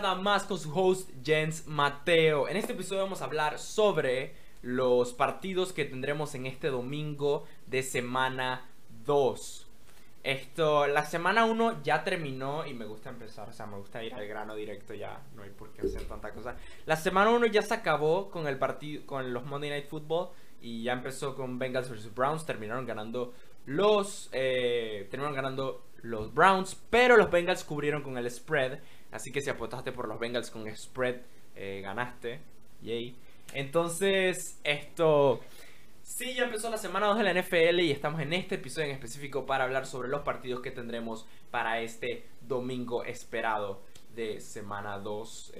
bienvenidos a un episodio de Una Yarda Más con su host Jens Mateo. En este episodio vamos a hablar sobre los partidos que tendremos en este domingo de semana 2. Esto, la semana 1 ya terminó y me gusta empezar, o sea, me gusta ir al grano directo ya, no hay por qué hacer tanta cosa. La semana 1 ya se acabó con el partido, con los Monday Night Football y ya empezó con Bengals vs Browns, terminaron ganando los, eh, terminaron ganando los Browns, pero los Bengals cubrieron con el spread. Así que si apostaste por los Bengals con spread, eh, ganaste. Yay. Entonces, esto... Sí, ya empezó la semana 2 de la NFL y estamos en este episodio en específico para hablar sobre los partidos que tendremos para este domingo esperado de semana 2.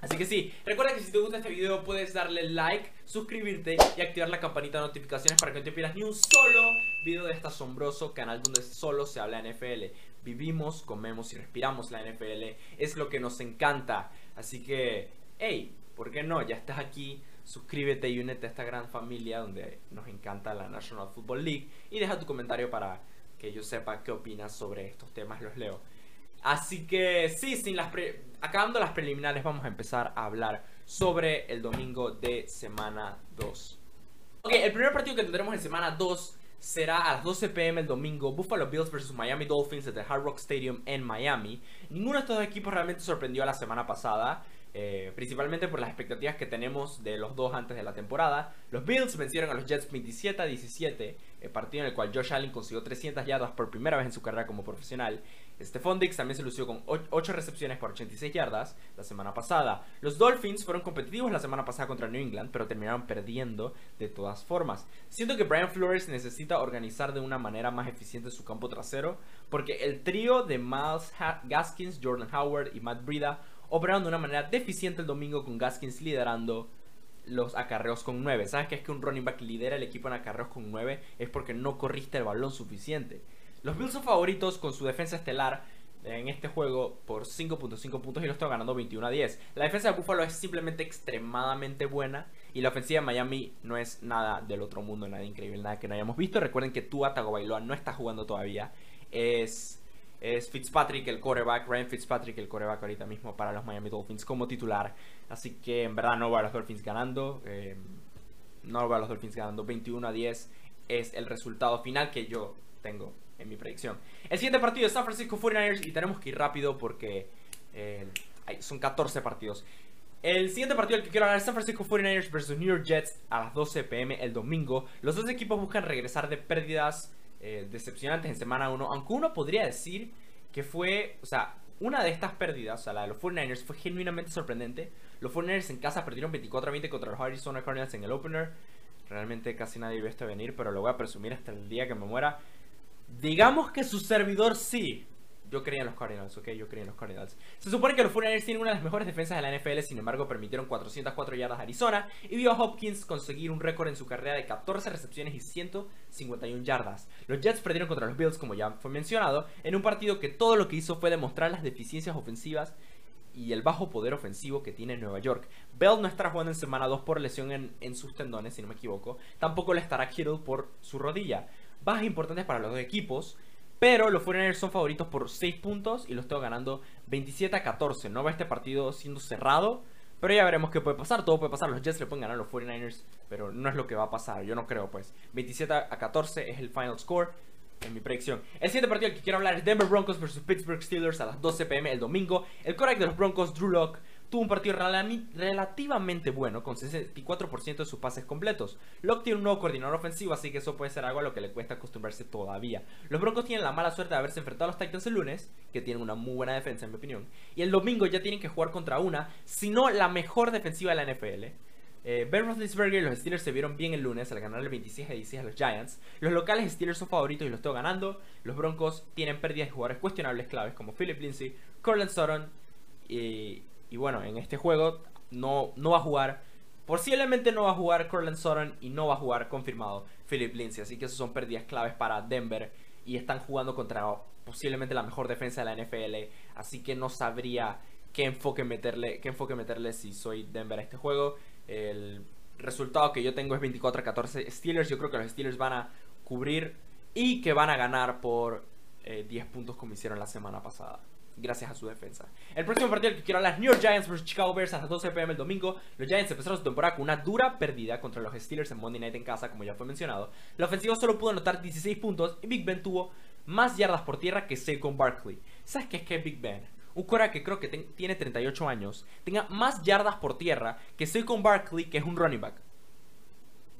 Así que sí, recuerda que si te gusta este video puedes darle like, suscribirte y activar la campanita de notificaciones para que no te pierdas ni un solo video de este asombroso canal donde solo se habla NFL. Vivimos, comemos y respiramos la NFL, es lo que nos encanta. Así que, hey, ¿por qué no? Ya estás aquí, suscríbete y únete a esta gran familia donde nos encanta la National Football League y deja tu comentario para que yo sepa qué opinas sobre estos temas, los leo. Así que sí, sin las acabando las preliminares vamos a empezar a hablar sobre el domingo de semana 2. Ok, el primer partido que tendremos en semana 2 será a las 12 pm el domingo Buffalo Bills vs Miami Dolphins desde Hard Rock Stadium en Miami. Ninguno de estos dos equipos realmente sorprendió a la semana pasada. Eh, principalmente por las expectativas que tenemos de los dos antes de la temporada. Los Bills vencieron a los Jets 27 a 17, el partido en el cual Josh Allen consiguió 300 yardas por primera vez en su carrera como profesional. Stephon Dix también se lució con 8 recepciones por 86 yardas la semana pasada. Los Dolphins fueron competitivos la semana pasada contra New England, pero terminaron perdiendo de todas formas. Siento que Brian Flores necesita organizar de una manera más eficiente su campo trasero, porque el trío de Miles Gaskins, Jordan Howard y Matt Brida operando de una manera deficiente el domingo con Gaskins liderando los acarreos con 9. ¿Sabes que es que un running back lidera el equipo en acarreos con 9? Es porque no corriste el balón suficiente. Los Bills son favoritos con su defensa estelar en este juego por 5.5 puntos y lo están ganando 21 a 10. La defensa de Buffalo es simplemente extremadamente buena y la ofensiva de Miami no es nada del otro mundo, nada increíble, nada que no hayamos visto. Recuerden que Tua Tagovailoa no está jugando todavía. Es es Fitzpatrick el quarterback, Ryan Fitzpatrick el quarterback ahorita mismo para los Miami Dolphins como titular. Así que en verdad no va a los Dolphins ganando. Eh, no va a los Dolphins ganando. 21 a 10 es el resultado final que yo tengo en mi predicción. El siguiente partido es San Francisco 49ers y tenemos que ir rápido porque eh, son 14 partidos. El siguiente partido al que quiero hablar es San Francisco 49ers versus New York Jets a las 12 pm el domingo. Los dos equipos buscan regresar de pérdidas eh, decepcionantes en semana 1, aunque uno podría decir que fue, o sea, una de estas pérdidas, o sea, la de los 49ers, fue genuinamente sorprendente. Los 49ers en casa perdieron 24 a 20 contra los Arizona Cardinals en el opener. Realmente casi nadie vio esto venir, pero lo voy a presumir hasta el día que me muera. Digamos que su servidor sí yo creía en los Cardinals, ok, yo creía en los Cardinals. Se supone que los 49ers tienen una de las mejores defensas de la NFL, sin embargo permitieron 404 yardas a Arizona y vio a Hopkins conseguir un récord en su carrera de 14 recepciones y 151 yardas. Los Jets perdieron contra los Bills, como ya fue mencionado, en un partido que todo lo que hizo fue demostrar las deficiencias ofensivas y el bajo poder ofensivo que tiene Nueva York. Bell no estará jugando en semana 2 por lesión en, en, sus tendones, si no me equivoco. Tampoco le estará Kittle por su rodilla. Bajas importantes para los dos equipos. Pero los 49ers son favoritos por 6 puntos y los tengo ganando 27 a 14. No va este partido siendo cerrado, pero ya veremos qué puede pasar. Todo puede pasar. Los Jets le pueden ganar a los 49ers, pero no es lo que va a pasar. Yo no creo, pues. 27 a 14 es el final score en mi predicción. El siguiente partido del que quiero hablar es Denver Broncos vs Pittsburgh Steelers a las 12 pm el domingo. El correcto de los Broncos, Drew Locke, tuvo un partido relativamente bueno, con 64% de sus pases completos. Locke tiene un nuevo coordinador ofensivo, así que eso puede ser algo a lo que le cuesta acostumbrarse todavía. Los Broncos tienen la mala suerte de haberse enfrentado a los Titans el lunes, que tienen una muy buena defensa en mi opinión, y el domingo ya tienen que jugar contra una, si no la mejor defensiva de la NFL. Eh, ben Roethlisberger y los Steelers se vieron bien el lunes al ganar el 26 a 16 a los Giants. Los locales Steelers son favoritos y los estoy ganando. Los Broncos tienen pérdidas de jugadores cuestionables claves como Philip Lindsay, Cortland Sutton y, y bueno, en este juego no, no va a jugar. Posiblemente no va a jugar Cortland Sutton y no va a jugar confirmado Philip Lindsay. Así que esas son pérdidas claves para Denver. Y están jugando contra posiblemente la mejor defensa de la NFL. Así que no sabría qué enfoque meterle, qué enfoque meterle si soy Denver a este juego. El resultado que yo tengo es 24 a 14 Steelers. Yo creo que los Steelers van a cubrir y que van a ganar por 10 eh, puntos como hicieron la semana pasada. Gracias a su defensa. El próximo partido que quiero hablar es New York Giants vs Chicago Bears a las 12 pm el domingo. Los Giants empezaron su temporada con una dura pérdida contra los Steelers en Monday Night en casa, como ya fue mencionado. La ofensiva solo pudo anotar 16 puntos y Big Ben tuvo más yardas por tierra que Saquon Barkley. ¿Sabes qué es que Big Ben? Un Cora que creo que tiene 38 años, tenga más yardas por tierra que Saquon Barkley, que es un running back.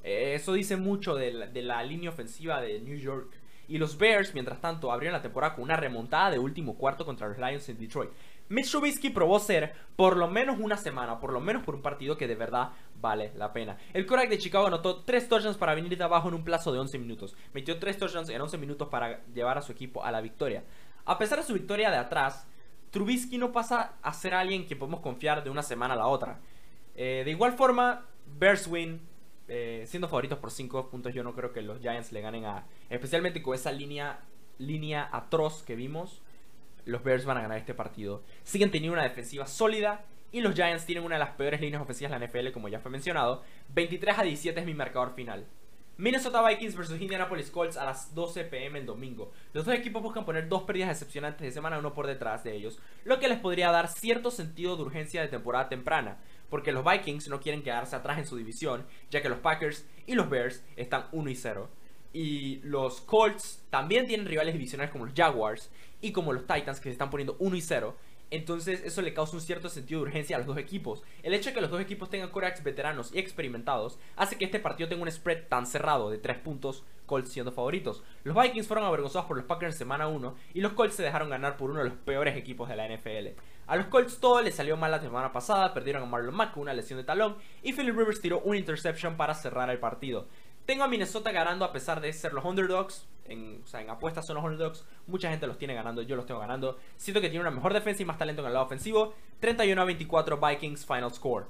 Eso dice mucho de la línea ofensiva de New York. Y los Bears, mientras tanto, abrieron la temporada con una remontada de último cuarto contra los Lions en Detroit. Mitch Trubisky probó ser por lo menos una semana, por lo menos por un partido que de verdad vale la pena. El quarterback de Chicago anotó 3 touchdowns para venir de abajo en un plazo de 11 minutos. Metió 3 touchdowns en 11 minutos para llevar a su equipo a la victoria. A pesar de su victoria de atrás, Trubisky no pasa a ser alguien que podemos confiar de una semana a la otra. Eh, de igual forma, Bears win, eh, siendo favoritos por 5 puntos, yo no creo que los Giants le ganen a. Especialmente con esa línea, línea atroz que vimos, los Bears van a ganar este partido. Siguen teniendo una defensiva sólida y los Giants tienen una de las peores líneas ofensivas de la NFL, como ya fue mencionado. 23 a 17 es mi marcador final. Minnesota Vikings vs Indianapolis Colts a las 12 pm el domingo. Los dos equipos buscan poner dos pérdidas decepcionantes de semana uno por detrás de ellos, lo que les podría dar cierto sentido de urgencia de temporada temprana porque los Vikings no quieren quedarse atrás en su división, ya que los Packers y los Bears están 1 y 0. Y los Colts también tienen rivales divisionales como los Jaguars y como los Titans que se están poniendo 1 y 0. Entonces eso le causa un cierto sentido de urgencia a los dos equipos. El hecho de que los dos equipos tengan corebacks veteranos y experimentados hace que este partido tenga un spread tan cerrado de 3 puntos, Colts siendo favoritos. Los Vikings fueron avergonzados por los Packers en semana 1 y los Colts se dejaron ganar por uno de los peores equipos de la NFL. A los Colts todo les salió mal la semana pasada, perdieron a Marlon Mack con una lesión de talón y Philip Rivers tiró una interception para cerrar el partido. Tengo a Minnesota ganando a pesar de ser los underdogs. O sea, en apuestas son los underdogs. Mucha gente los tiene ganando, yo los tengo ganando. Siento que tiene una mejor defensa y más talento en el lado ofensivo. 31 a 24 Vikings final score.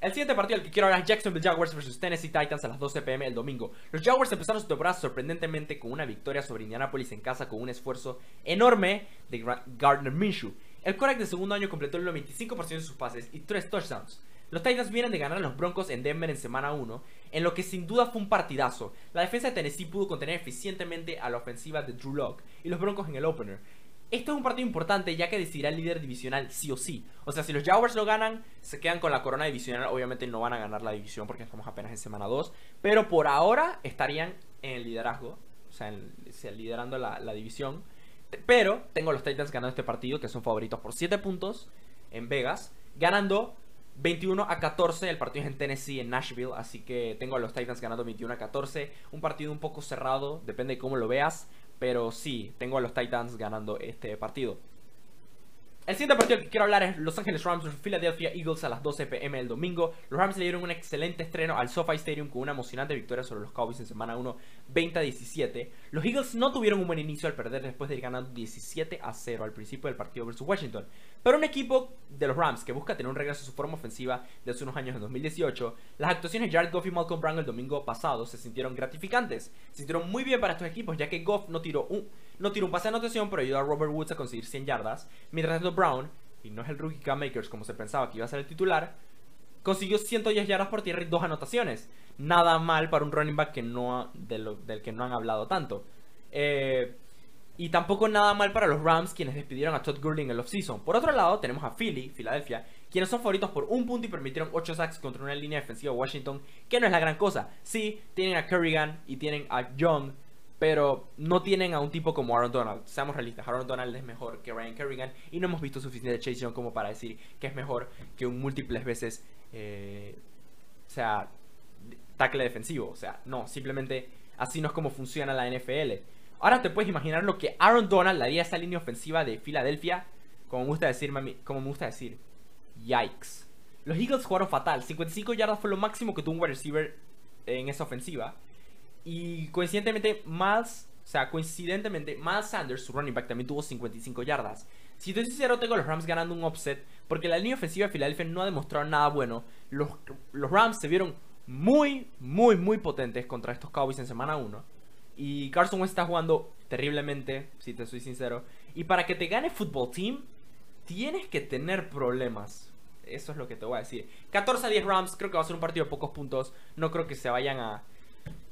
El siguiente partido al que quiero hablar es Jacksonville Jaguars vs Tennessee Titans a las 12 pm el domingo. Los Jaguars empezaron su temporada sorprendentemente con una victoria sobre Indianapolis en casa con un esfuerzo enorme de Gardner Minshew. El quarterback de segundo año completó el 95% de sus pases y 3 touchdowns. Los Titans vienen de ganar a los Broncos en Denver en semana 1, en lo que sin duda fue un partidazo. La defensa de Tennessee pudo contener eficientemente a la ofensiva de Drew Locke y los Broncos en el opener. Esto es un partido importante ya que decidirá el líder divisional sí o sí. O sea, si los Jaguars lo ganan, se quedan con la corona divisional. Obviamente no van a ganar la división porque estamos apenas en semana 2. Pero por ahora estarían en el liderazgo. O sea, liderando la división. Pero tengo a los Titans ganando este partido, que son favoritos por 7 puntos en Vegas. Ganando 21 a 14, el partido es en Tennessee, en Nashville, así que tengo a los Titans ganando 21 a 14. Un partido un poco cerrado, depende de cómo lo veas, pero sí, tengo a los Titans ganando este partido. El siguiente partido que quiero hablar es Los Angeles Rams vs Philadelphia Eagles a las 12 pm el domingo. Los Rams le dieron un excelente estreno al SoFi Stadium con una emocionante victoria sobre los Cowboys en semana 1, 20 a 17. Los Eagles no tuvieron un buen inicio al perder después de ir ganando 17 a 0 al principio del partido versus Washington. Pero un equipo de los Rams que busca tener un regreso a su forma ofensiva de hace unos años en 2018, las actuaciones de Jared Goff y Malcolm Brown el domingo pasado se sintieron gratificantes. Se sintieron muy bien para estos equipos ya que Goff no tiró un no tiró un pase de anotación, pero ayudó a Robert Woods a conseguir 100 yardas. Mientras tanto, Brown, y no es el rookie Cam Makers como se pensaba que iba a ser el titular, consiguió 110 yardas por tierra y dos anotaciones. Nada mal para un running back que no, del que no han hablado tanto. Eh, y tampoco nada mal para los Rams, quienes despidieron a Todd Gurley en el offseason. Por otro lado, tenemos a Philly, Filadelfia, quienes son favoritos por un punto y permitieron 8 sacks contra una línea defensiva de Washington, que no es la gran cosa. Sí, tienen a Kerrigan y tienen a Young, pero no tienen a un tipo como Aaron Donald. Seamos realistas, Aaron Donald es mejor que Ryan Kerrigan y no hemos visto suficiente Chase Young como para decir que es mejor que un múltiples veces, eh, o sea, tackle defensivo. O sea, no, simplemente así no es como funciona la NFL. Ahora te puedes imaginar lo que Aaron Donald le haría a esa línea ofensiva de Filadelfia, como me gusta decir, como me gusta decir, yikes. Los Eagles jugaron fatal, 55 yardas fue lo máximo que tuvo un wide receiver en esa ofensiva. Y coincidentemente, Miles, o sea, coincidentemente, Miles Sanders, su running back, también tuvo 55 yardas. Si estoy sincero, tengo los Rams ganando un offset, porque la línea ofensiva de Filadelfia no ha demostrado nada bueno. Los, los Rams se vieron muy, muy, muy potentes contra estos Cowboys en semana 1. Y Carson está jugando terriblemente, si te soy sincero. Y para que te gane Football Team, tienes que tener problemas. Eso es lo que te voy a decir. 14 a 10 Rams, creo que va a ser un partido de pocos puntos. No creo que se vayan a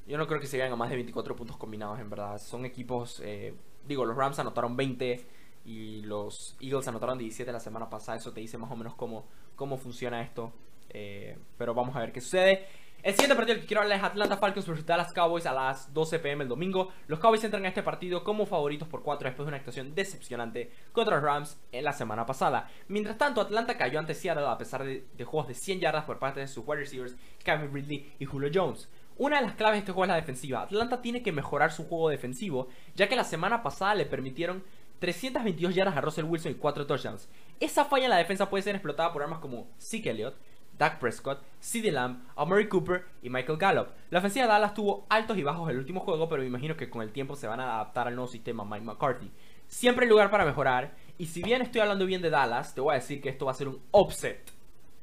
yo no creo que se vayan a más de 24 puntos combinados, en verdad. Son equipos, eh, digo, los Rams anotaron 20 y los Eagles anotaron 17 la semana pasada. Eso te dice más o menos cómo, cómo funciona esto. Eh, pero vamos a ver qué sucede. El siguiente partido que quiero hablar es Atlanta Falcons versus Dallas Cowboys a las 12 pm el domingo. Los Cowboys entran a este partido como favoritos por 4 después de una actuación decepcionante contra los Rams en la semana pasada. Mientras tanto, Atlanta cayó ante Seattle a pesar de, juegos de 100 yardas por parte de sus wide receivers Kevin Ridley y Julio Jones. Una de las claves de este juego es la defensiva. Atlanta tiene que mejorar su juego defensivo, ya que la semana pasada le permitieron 322 yardas a Russell Wilson y 4 touchdowns. Esa falla en la defensa puede ser explotada por armas como Zeke Elliott, Dak Prescott, CeeDee Lamb, Amari Cooper y Michael Gallup. La ofensiva de Dallas tuvo altos y bajos el último juego, pero me imagino que con el tiempo se van a adaptar al nuevo sistema Mike McCarthy. Siempre hay lugar para mejorar, y si bien estoy hablando bien de Dallas, te voy a decir que esto va a ser un offset.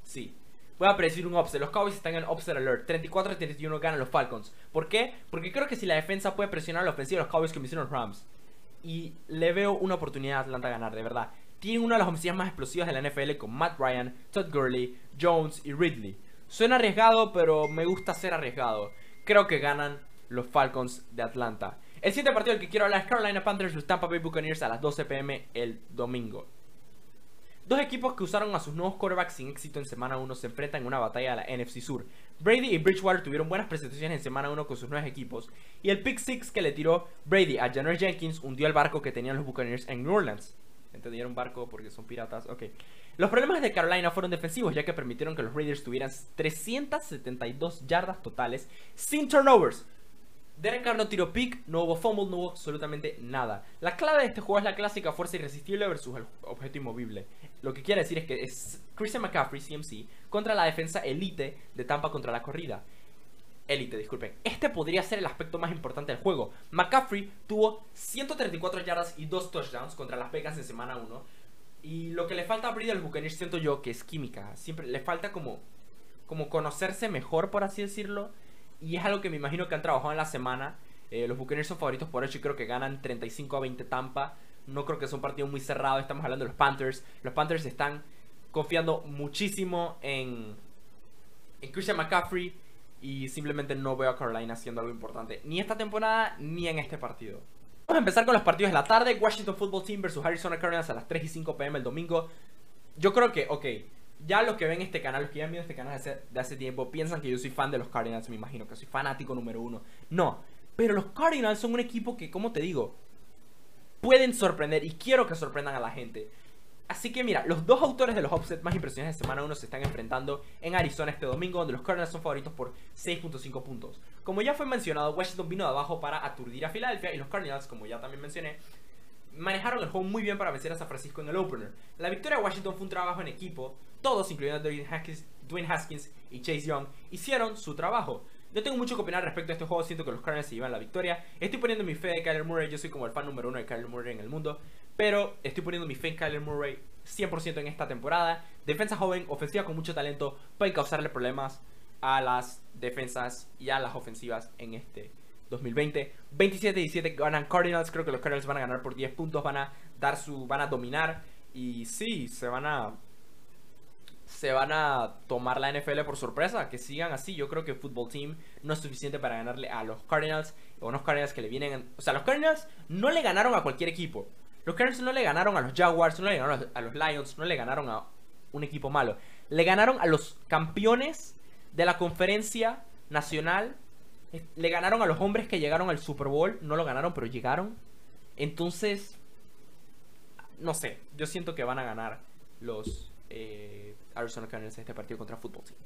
Sí, voy a predecir un offset. Los Cowboys están en offset alert. 34-31 ganan los Falcons. ¿Por qué? Porque creo que si la defensa puede presionar a la ofensiva de los Cowboys me hicieron los Rams. Y le veo una oportunidad a Atlanta a ganar, de verdad tiene una de las ofensivas más explosivas de la NFL con Matt Ryan, Todd Gurley, Jones y Ridley. Suena arriesgado, pero me gusta ser arriesgado. Creo que ganan los Falcons de Atlanta. El siguiente partido del que quiero hablar es Carolina Panthers vs Tampa Bay Buccaneers a las 12 pm el domingo. Dos equipos que usaron a sus nuevos quarterbacks sin éxito en semana 1 se enfrentan en una batalla de la NFC Sur. Brady y Bridgewater tuvieron buenas presentaciones en semana 1 con sus nuevos equipos, y el pick six que le tiró Brady a Janoris Jenkins hundió el barco que tenían los Buccaneers en New Orleans entendieron barco porque son piratas. Ok. Los problemas de Carolina fueron defensivos, ya que permitieron que los Raiders tuvieran 372 yardas totales sin turnovers. Derek Carr no tiró pick, no hubo fumble, no hubo absolutamente nada. La clave de este juego es la clásica fuerza irresistible versus el objeto inmovible. Lo que quiere decir es que es Christian McCaffrey, CMC, contra la defensa elite de Tampa contra la corrida élite, disculpen. Este podría ser el aspecto más importante del juego. McCaffrey tuvo 134 yardas y 2 touchdowns contra las Vegas en semana 1. Y lo que le falta a Brady al Buccaneers siento yo que es química. Siempre le falta como, como conocerse mejor, por así decirlo. Y es algo que me imagino que han trabajado en la semana. Eh, los Buccaneers son favoritos por hecho y creo que ganan 35 a 20 Tampa. No creo que sea un partido muy cerrado. Estamos hablando de los Panthers. Los Panthers están confiando muchísimo en, Christian McCaffrey y simplemente no veo a Carolina haciendo algo importante, ni esta temporada ni en este partido. Vamos a empezar con los partidos de la tarde. Washington Football Team versus Arizona Cardinals a las 3 y 5 pm el domingo. Yo creo que, ok, ya los que ven este canal, los que ya han visto este canal de hace, tiempo, piensan que yo soy fan de los Cardinals, me imagino, que soy fanático número uno. No, pero los Cardinals son un equipo que, como te digo, pueden sorprender y quiero que sorprendan a la gente. Así que mira, los dos autores de los offsets más impresionantes de semana 1 se están enfrentando en Arizona este domingo, donde los Cardinals son favoritos por 6.5 puntos. Como ya fue mencionado, Washington vino de abajo para aturdir a Filadelfia y los Cardinals, como ya también mencioné, manejaron el juego muy bien para vencer a San Francisco en el opener. La victoria de Washington fue un trabajo en equipo, todos, incluyendo a Dwayne Haskins y Chase Young, hicieron su trabajo. Yo tengo mucho que opinar respecto a este juego, siento que los Cardinals se llevan la victoria. Estoy poniendo mi fe de Kyler Murray, yo soy como el fan número uno de Kyler Murray en el mundo. Pero estoy poniendo mi fe en Kyler Murray 100% en esta temporada. Defensa joven, ofensiva con mucho talento, puede causarle problemas a las defensas y a las ofensivas en este 2020. 27-17 ganan Cardinals, creo que los Cardinals van a ganar por 10 puntos, van a dar su van a dominar y sí, se van a se van a tomar la NFL por sorpresa, que sigan así. Yo creo que el Football Team no es suficiente para ganarle a los Cardinals, o unos Cardinals que le vienen... O sea, los Cardinals no le ganaron a cualquier equipo. Los Cardinals no le ganaron a los Jaguars, no le ganaron a los Lions, no le ganaron a un equipo malo. Le ganaron a los campeones de la conferencia nacional. Le ganaron a los hombres que llegaron al Super Bowl. No lo ganaron, pero llegaron. Entonces, no sé. Yo siento que van a ganar los eh, Arizona Cardinals este partido contra Football Team.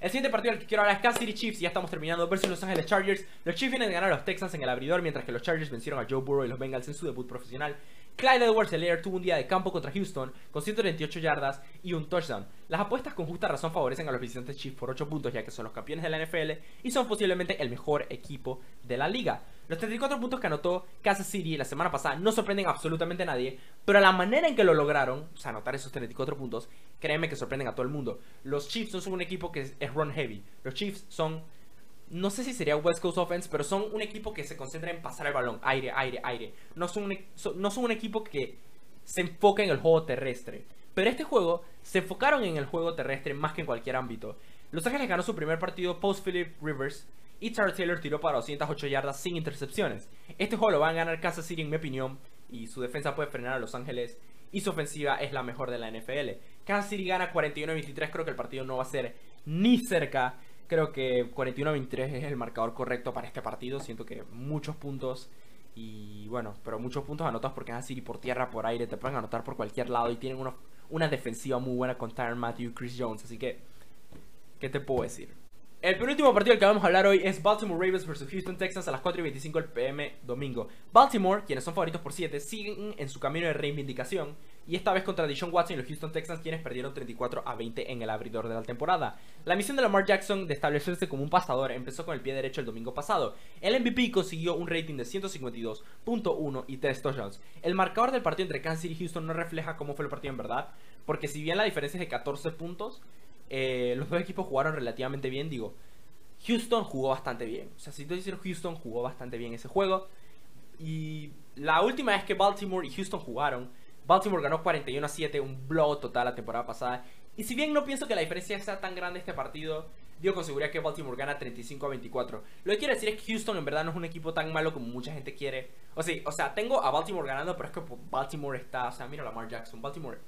El siguiente partido al que quiero hablar es Kansas City Chiefs. Ya estamos terminando versus Los Angeles Chargers. Los Chiefs vienen de ganar a los Texans en el abridor, mientras que los Chargers vencieron a Joe Burrow y los Bengals en su debut profesional. Clyde edwards helaire tuvo un día de campo contra Houston con 138 yardas y un touchdown. Las apuestas con justa razón favorecen a los visitantes Chiefs por 8 puntos ya que son los campeones de la NFL y son posiblemente el mejor equipo de la liga. Los 34 puntos que anotó Kansas City la semana pasada no sorprenden absolutamente a nadie, pero la manera en que lo lograron, o sea, anotar esos 34 puntos, créeme que sorprenden a todo el mundo. Los Chiefs no son un equipo que es run heavy. Los Chiefs son no sé si sería West Coast Offense, pero son un equipo que se concentra en pasar el balón, aire, aire, aire. No e-, no son un equipo que se enfoca en el juego terrestre. Pero este juego se enfocaron en el juego terrestre más que en cualquier ámbito. Los Ángeles ganó su primer partido post Philip Rivers y Charles Taylor tiró para 208 yardas sin intercepciones. Este juego lo van a ganar Kansas City en mi opinión y su defensa puede frenar a Los Ángeles y su ofensiva es la mejor de la NFL. Kansas City gana 41-23, creo que el partido no va a ser ni cerca. Creo que 41-23 es el marcador correcto para este partido. Siento que muchos puntos y bueno, pero muchos puntos anotados porque Kansas City por tierra, por aire, te pueden anotar por cualquier lado y tienen una defensiva muy buena con Tyron Matthew y Chris Jones. Así que, ¿qué te puedo decir? El penúltimo partido del que vamos a hablar hoy es Baltimore Ravens vs Houston Texans a las 4 y 25 pm domingo. Baltimore, quienes son favoritos por 7, siguen en su camino de reivindicación y esta vez contra Deshaun Watson y los Houston Texans quienes perdieron 34 a 20 en el abridor de la temporada. La misión de Lamar Jackson de establecerse como un pasador empezó con el pie derecho el domingo pasado. El MVP consiguió un rating de 152.1 y 3 touchdowns. El marcador del partido entre Kansas City y Houston no refleja cómo fue el partido en verdad, porque si bien la diferencia es de 14 puntos, eh, los dos equipos jugaron relativamente bien, digo. Houston jugó bastante bien. O sea, si te decir Houston jugó bastante bien ese juego. Y la última vez que Baltimore y Houston jugaron, Baltimore ganó 41 a 7, un blow total la temporada pasada. Y si bien no pienso que la diferencia sea tan grande este partido, digo con seguridad que Baltimore gana 35 a 24. Lo que quiero decir es que Houston en verdad no es un equipo tan malo como mucha gente quiere. O sea, o sea tengo a Baltimore ganando, pero es que Baltimore está, o sea, mira Lamar Jackson, Baltimore.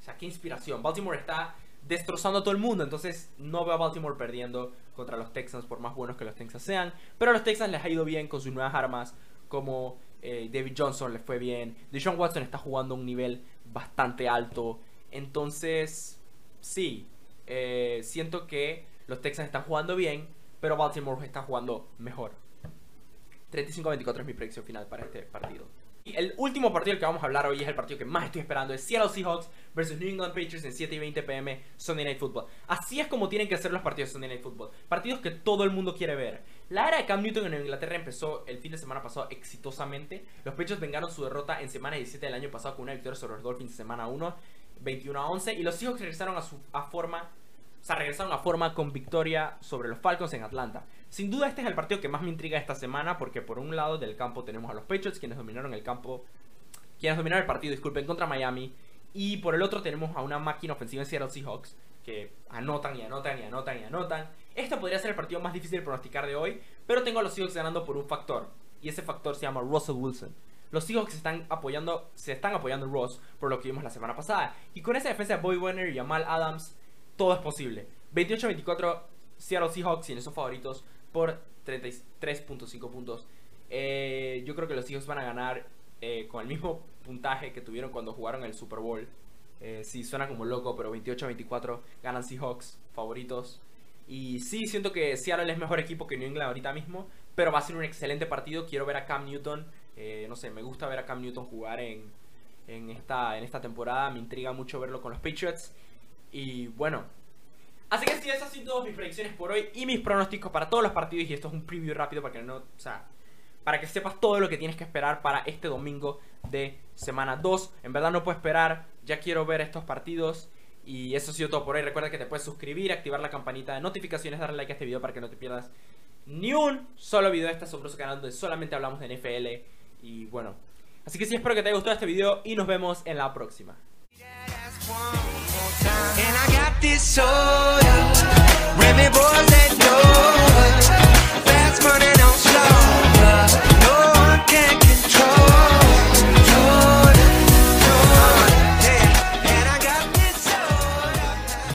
O sea, qué inspiración. Baltimore está destrozando a todo el mundo. Entonces no veo a Baltimore perdiendo contra los Texans por más buenos que los Texans sean. Pero a los Texans les ha ido bien con sus nuevas armas como eh, David Johnson les fue bien. Deshaun Watson está jugando a un nivel bastante alto. Entonces, sí, eh, siento que los Texans están jugando bien, pero Baltimore está jugando mejor. 35-24 es mi predicción final para este partido el último partido del que vamos a hablar hoy es el partido que más estoy esperando. Es Seattle Seahawks versus New England Patriots en 7 y 20 pm Sunday Night Football. Así es como tienen que ser los partidos de Sunday Night Football. Partidos que todo el mundo quiere ver. La era de Cam Newton en Inglaterra empezó el fin de semana pasado exitosamente. Los Patriots vengaron su derrota en semana 17 del año pasado con una victoria sobre los Dolphins en semana 1, 21 a 11. Y los Seahawks regresaron a su a forma o sea, regresaron a forma con victoria sobre los Falcons en Atlanta. Sin duda este es el partido que más me intriga esta semana porque por un lado del campo tenemos a los Patriots quienes dominaron el campo, quienes dominaron el partido, disculpen, contra Miami. Y por el otro tenemos a una máquina ofensiva en Seattle Seahawks que anotan y anotan y anotan y anotan. Este podría ser el partido más difícil de pronosticar de hoy, pero tengo a los Seahawks ganando por un factor. Y ese factor se llama Russell Wilson. Los Seahawks están apoyando, se están apoyando Ross por lo que vimos la semana pasada. Y con esa defensa de Boy Warner y Jamal Adams, todo es posible. 28-24 Seattle Seahawks, y son favoritos, por 33.5 puntos. Eh, yo creo que los Seahawks van a ganar eh, con el mismo puntaje que tuvieron cuando jugaron el Super Bowl. Eh, sí, suena como loco, pero 28-24 ganan Seahawks, favoritos. Y sí, siento que Seattle es mejor equipo que New England ahorita mismo, pero va a ser un excelente partido. Quiero ver a Cam Newton. no sé, me gusta ver a Cam Newton jugar en, en, esta, en esta temporada. Me intriga mucho verlo con los Patriots. Y bueno, Así que sí, esas son todas mis predicciones por hoy y mis pronósticos para todos los partidos. Y esto es un preview rápido para que no, o sea, para que sepas todo lo que tienes que esperar para este domingo de semana 2. En verdad no puedo esperar, ya quiero ver estos partidos. Y eso ha sido todo por hoy. Recuerda que te puedes suscribir, activar la campanita de notificaciones, darle like a este video para que no te pierdas ni un solo video de este asombroso canal donde solamente hablamos de NFL. Y bueno, así que sí, espero que te haya gustado este video y nos vemos en la próxima. And I got this soda. Remy boys that know. Fast money.